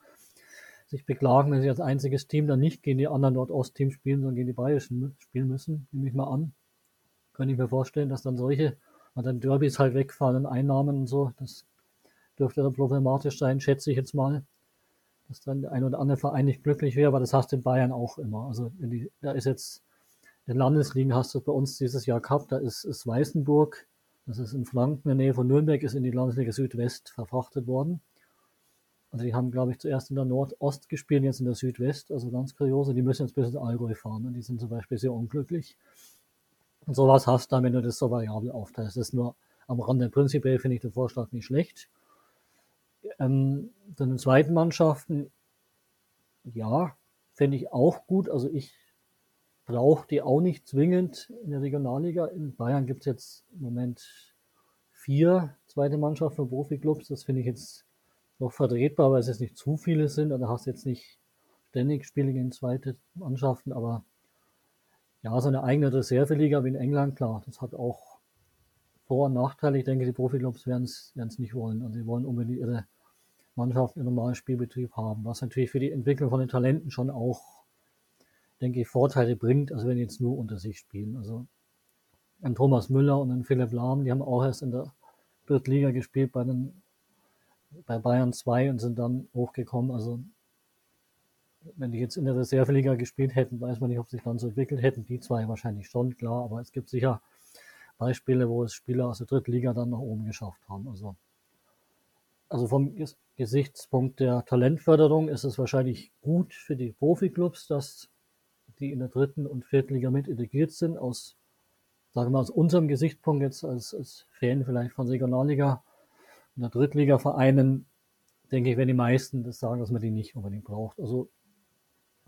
sich beklagen, wenn sie als einziges Team dann nicht gegen die anderen Nordost-Teams spielen, sondern gegen die Bayerischen spielen müssen, nehme ich mal an. Könnte ich mir vorstellen, dass dann solche, und dann Derbys halt wegfallen, Einnahmen und so, das dürfte dann problematisch sein, schätze ich jetzt mal, dass dann der ein oder andere Verein nicht glücklich wäre, aber das hast du in Bayern auch immer. Also die, da ist jetzt den Landesligen hast du bei uns dieses Jahr gehabt. Da ist, ist Weißenburg, das ist in Franken, in der Nähe von Nürnberg, ist in die Landesliga Südwest verfrachtet worden. Also die haben, glaube ich, zuerst in der Nordost gespielt, jetzt in der Südwest, also ganz kuriose. Die müssen jetzt bis ins Allgäu fahren und die sind zum Beispiel sehr unglücklich. Und sowas hast du dann, wenn du das so variabel aufteilst. Das ist nur am Rande. Prinzipiell finde ich den Vorschlag nicht schlecht. Ähm, dann in den zweiten Mannschaften, ja, finde ich auch gut. Also ich brauche die auch nicht zwingend in der Regionalliga. In Bayern gibt es jetzt im Moment vier zweite Mannschaften für Profiklubs. Das finde ich jetzt noch vertretbar, weil es jetzt nicht zu viele sind. Und da hast du jetzt nicht ständig Spiele gegen zweite Mannschaften, aber ja, so eine eigene Reserveliga wie in England, klar, das hat auch Vor- und Nachteile. Ich denke, die Profiklubs werden es nicht wollen. Und sie wollen unbedingt ihre Mannschaft im normalen Spielbetrieb haben, was natürlich für die Entwicklung von den Talenten schon auch, denke ich, Vorteile bringt, als wenn die jetzt nur unter sich spielen. Also ein Thomas Müller und ein Philipp Lahm, die haben auch erst in der Drittliga gespielt bei den bei Bayern 2 und sind dann hochgekommen. Also wenn die jetzt in der Reserveliga gespielt hätten, weiß man nicht, ob sie sich dann so entwickelt hätten. Die zwei wahrscheinlich schon, klar, aber es gibt sicher Beispiele, wo es Spieler aus der Drittliga dann nach oben geschafft haben. Also, also vom Gesichtspunkt der Talentförderung ist es wahrscheinlich gut für die Profiklubs, dass die in der dritten und vierten Liga mit integriert sind. Aus, sagen wir aus unserem Gesichtspunkt jetzt als, als Fan vielleicht von Regionalliga in der Drittliga-Vereinen, denke ich, wenn die meisten das sagen, dass man die nicht unbedingt braucht. Also,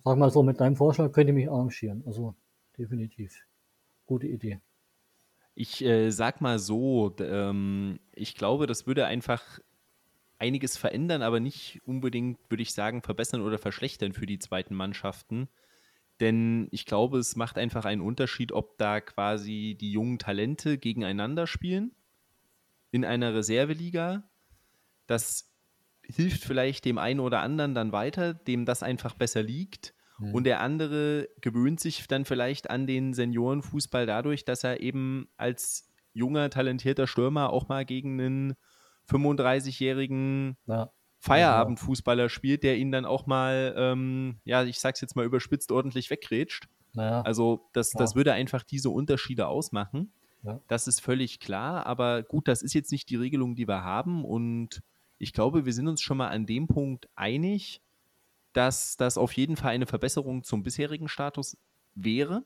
sag mal so, mit deinem Vorschlag könnte ich mich arrangieren. Also, definitiv. Gute Idee. Ich äh, sag mal so, ähm, ich glaube, das würde einfach einiges verändern, aber nicht unbedingt, würde ich sagen, verbessern oder verschlechtern für die zweiten Mannschaften. Denn ich glaube, es macht einfach einen Unterschied, ob da quasi die jungen Talente gegeneinander spielen in einer Reserveliga. Das hilft vielleicht dem einen oder anderen dann weiter, dem das einfach besser liegt. Mhm. Und der andere gewöhnt sich dann vielleicht an den Seniorenfußball dadurch, dass er eben als junger, talentierter Stürmer auch mal gegen einen 35-jährigen ja. Feierabendfußballer spielt, der ihn dann auch mal, ähm, ja, ich sag's jetzt mal überspitzt, ordentlich weggrätscht. Naja. Also das, das würde einfach diese Unterschiede ausmachen. Ja. Das ist völlig klar, aber gut, das ist jetzt nicht die Regelung, die wir haben und ich glaube, wir sind uns schon mal an dem Punkt einig, dass das auf jeden Fall eine Verbesserung zum bisherigen Status wäre.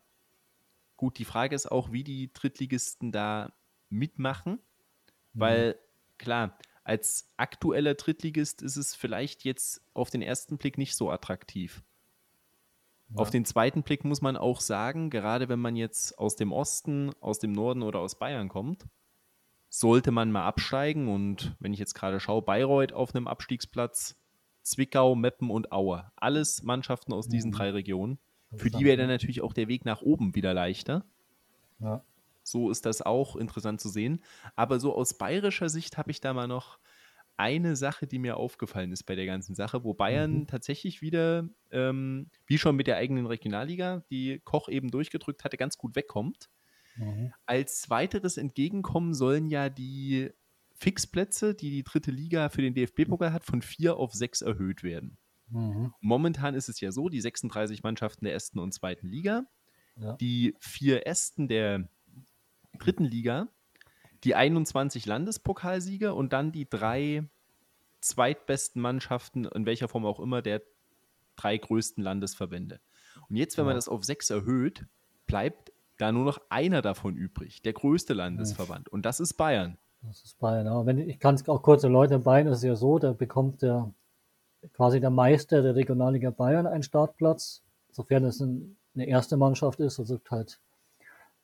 Gut, die Frage ist auch, wie die Drittligisten da mitmachen, mhm. weil klar, als aktueller Drittligist ist es vielleicht jetzt auf den ersten Blick nicht so attraktiv. Ja. Auf den zweiten Blick muss man auch sagen, gerade wenn man jetzt aus dem Osten, aus dem Norden oder aus Bayern kommt, sollte man mal absteigen. Und wenn ich jetzt gerade schaue, Bayreuth auf einem Abstiegsplatz, Zwickau, Meppen und Aue. Alles Mannschaften aus diesen mhm. drei Regionen. Für die wäre dann natürlich auch der Weg nach oben wieder leichter. Ja. So ist das auch interessant zu sehen. Aber so aus bayerischer Sicht habe ich da mal noch eine Sache, die mir aufgefallen ist bei der ganzen Sache, wo Bayern mhm. tatsächlich wieder, ähm, wie schon mit der eigenen Regionalliga, die Koch eben durchgedrückt hatte, ganz gut wegkommt. Mhm. Als weiteres Entgegenkommen sollen ja die Fixplätze, die die dritte Liga für den DFB-Pokal hat, von vier auf sechs erhöht werden. Mhm. Momentan ist es ja so, die 36 Mannschaften der ersten und zweiten Liga, ja. die vier Ästen der dritten Liga die 21 Landespokalsieger und dann die drei zweitbesten Mannschaften, in welcher Form auch immer, der drei größten Landesverbände. Und jetzt, wenn man das auf sechs erhöht, bleibt da nur noch einer davon übrig, der größte Landesverband. Und das ist Bayern. Das ist Bayern. Aber wenn, ich kann es auch kurz erläutern, Bayern ist ja so, da bekommt der quasi der Meister der Regionalliga Bayern einen Startplatz, sofern es ein, eine erste Mannschaft ist, also halt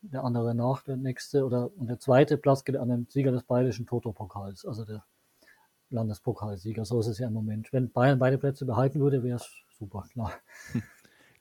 der andere nach, der nächste oder und der zweite Platz geht an den Sieger des bayerischen Toto-Pokals, also der Landespokalsieger. So ist es ja im Moment. Wenn Bayern beide Plätze behalten würde, wäre es super, klar.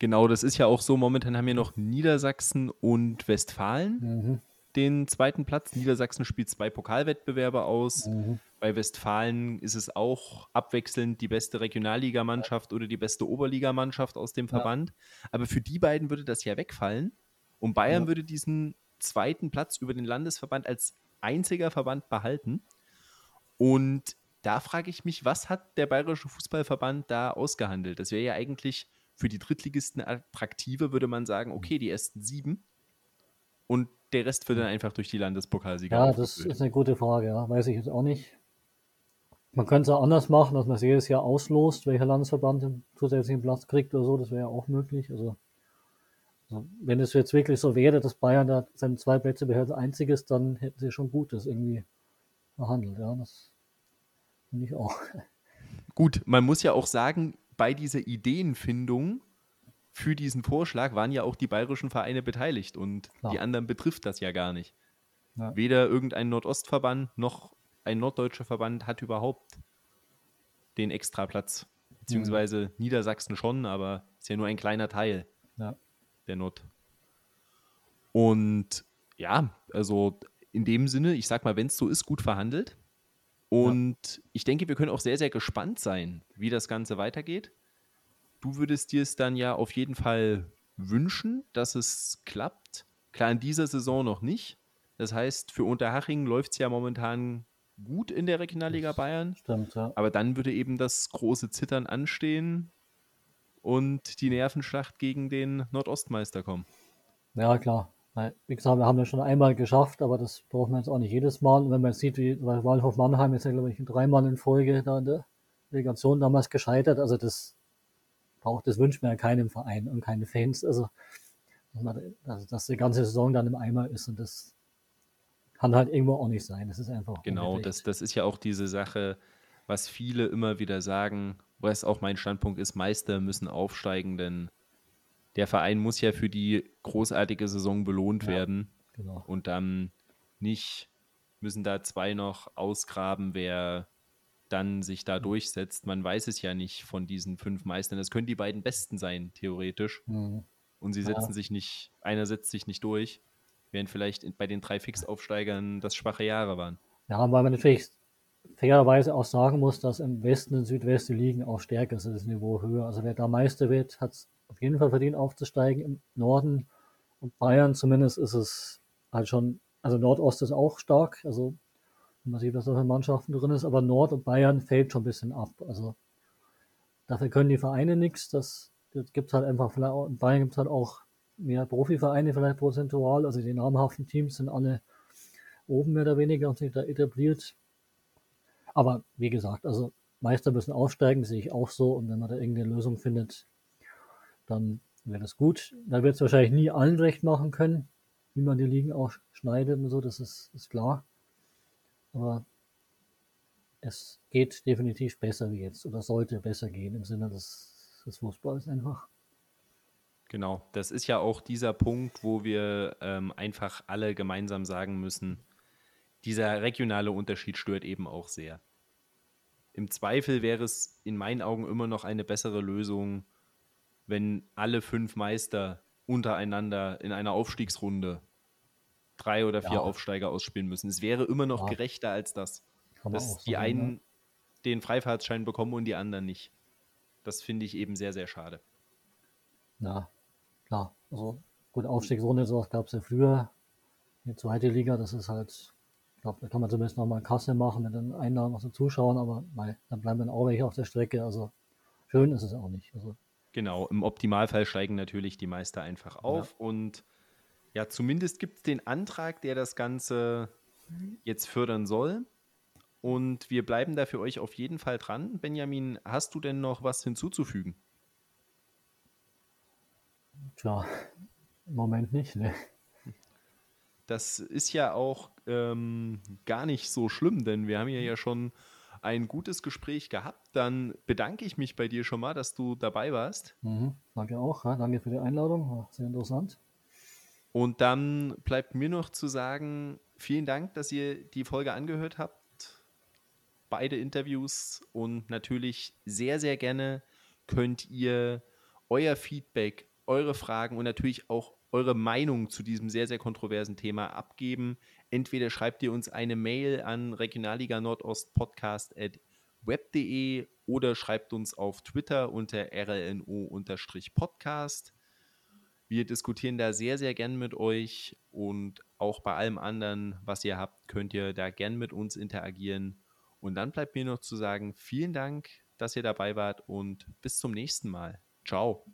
Genau, das ist ja auch so. Momentan haben wir noch Niedersachsen und Westfalen mhm. Den zweiten Platz. Niedersachsen spielt zwei Pokalwettbewerbe aus. Mhm. Bei Westfalen ist es auch abwechselnd die beste Regionalligamannschaft oder die beste Oberligamannschaft aus dem Verband. Ja. Aber für die beiden würde das ja wegfallen. Und Bayern ja. würde diesen zweiten Platz über den Landesverband als einziger Verband behalten. Und da frage ich mich, was hat der Bayerische Fußballverband da ausgehandelt? Das wäre ja eigentlich für die Drittligisten attraktiver, würde man sagen, okay, die ersten sieben und der Rest wird dann einfach durch die Landespokalsieger Ja, das ist eine gute Frage, ja. Weiß ich jetzt auch nicht. Man könnte es auch anders machen, dass man es jedes Jahr auslost, welcher Landesverband den zusätzlichen Platz kriegt oder so, das wäre ja auch möglich. Also, also wenn es jetzt wirklich so wäre, dass Bayern da seine zwei Plätze behält, einzig ist, dann hätten sie schon Gutes irgendwie verhandelt, ja. Das finde ich auch. Gut, man muss ja auch sagen, bei dieser Ideenfindung für diesen Vorschlag waren ja auch die bayerischen Vereine beteiligt und Klar. die anderen betrifft das ja gar nicht. Ja. Weder irgendein Nordostverband noch ein norddeutscher Verband hat überhaupt den Extraplatz. Beziehungsweise Niedersachsen schon, aber ist ja nur ein kleiner Teil Ja. der Nord. Und ja, also in dem Sinne, ich sag mal, wenn es so ist, gut verhandelt. Und ich denke, wir können auch sehr, sehr gespannt sein, wie das Ganze weitergeht. Du würdest dir es dann ja auf jeden Fall wünschen, dass es klappt. Klar, in dieser Saison noch nicht. Das heißt, für Unterhaching läuft es ja momentan gut in der Regionalliga Bayern. Stimmt, ja. Aber dann würde eben das große Zittern anstehen und die Nervenschlacht gegen den Nordostmeister kommen. Ja, klar. Wie gesagt, wir haben das schon einmal geschafft, aber das braucht man jetzt auch nicht jedes Mal. Und wenn man sieht, wie weil Waldhof Mannheim ist ja, glaube ich, dreimal in Folge da in der Delegation damals gescheitert. Also das braucht, das wünscht man ja keinem Verein und keine Fans. Also, dass, man, dass, dass die ganze Saison dann im Eimer ist und das kann halt irgendwo auch nicht sein. Das ist einfach. Genau, ungerecht. das, das ist ja auch diese Sache, was viele immer wieder sagen, was auch mein Standpunkt ist, Meister müssen aufsteigen, denn der Verein muss ja für die großartige Saison belohnt Ja. werden Genau. und dann nicht müssen da zwei noch ausgraben, wer dann sich da durchsetzt. Man weiß es ja nicht von diesen fünf Meistern. Das können die beiden besten sein, theoretisch. Mhm. Und sie Ja. setzen sich nicht, einer setzt sich nicht durch, während vielleicht bei den drei Fixaufsteigern das schwache Jahre waren. Ja, weil man natürlich fairerweise auch sagen muss, dass im Westen und Südwesten die Ligen auch stärker sind, das Niveau höher. Also wer da Meister wird, hat es auf jeden Fall verdient aufzusteigen. Im Norden und Bayern zumindest ist es halt schon, also Nordost ist auch stark, also man sieht, was da für Mannschaften drin ist, aber Nord und Bayern fällt schon ein bisschen ab. Also dafür können die Vereine nichts, das, das gibt halt einfach, vielleicht auch, in Bayern gibt es halt auch mehr Profivereine vielleicht prozentual, also die namhaften Teams sind alle oben mehr oder weniger und sich da etabliert. Aber wie gesagt, also Meister müssen aufsteigen, sehe ich auch so. Und wenn man da irgendeine Lösung findet, dann wäre das gut. Da wird es wahrscheinlich nie allen recht machen können, wie man die Ligen auch schneidet und so, das ist, ist klar. Aber es geht definitiv besser wie jetzt oder sollte besser gehen im Sinne des, des Fußballs einfach. Genau, das ist ja auch dieser Punkt, wo wir ähm, einfach alle gemeinsam sagen müssen, dieser regionale Unterschied stört eben auch sehr. Im Zweifel wäre es in meinen Augen immer noch eine bessere Lösung, wenn alle fünf Meister untereinander in einer Aufstiegsrunde drei oder vier Ja. Aufsteiger ausspielen müssen. Es wäre immer noch Ja. gerechter als das, Kann dass die sagen, einen den Freifahrtschein bekommen und die anderen nicht. Das finde ich eben sehr, sehr schade. Ja, ja klar. Also gut, Aufstiegsrunde, sowas gab es ja früher. Die zweite Liga, das ist halt, ich glaube, da kann man zumindest nochmal Kasse machen mit den Einnahmen aus den Zuschauern, aber mei, dann bleiben dann auch welche auf der Strecke. Also schön ist es auch nicht. Also Genau, im Optimalfall steigen natürlich die Meister einfach auf und ja, zumindest gibt es den Antrag, der das Ganze jetzt fördern soll. Und wir bleiben da für euch auf jeden Fall dran. Benjamin, hast du denn noch was hinzuzufügen? tja, im Moment nicht. Ne? Das ist ja auch ähm, gar nicht so schlimm, denn wir haben ja, ja schon ein gutes Gespräch gehabt. Dann bedanke ich mich bei dir schon mal, dass du dabei warst. Mhm, danke auch. Danke für die Einladung. War sehr interessant. Und dann bleibt mir noch zu sagen, vielen Dank, dass ihr die Folge angehört habt. Beide Interviews und natürlich sehr, sehr gerne könnt ihr euer Feedback, eure Fragen und natürlich auch eure Meinung zu diesem sehr, sehr kontroversen Thema abgeben. Entweder schreibt ihr uns eine Mail an regionalliga Nordost Podcast at web.de oder schreibt uns auf Twitter unter rlno-podcast. Wir diskutieren da sehr, sehr gern mit euch und auch bei allem anderen, was ihr habt, könnt ihr da gern mit uns interagieren. Und dann bleibt mir noch zu sagen, vielen Dank, dass ihr dabei wart und bis zum nächsten Mal. Ciao.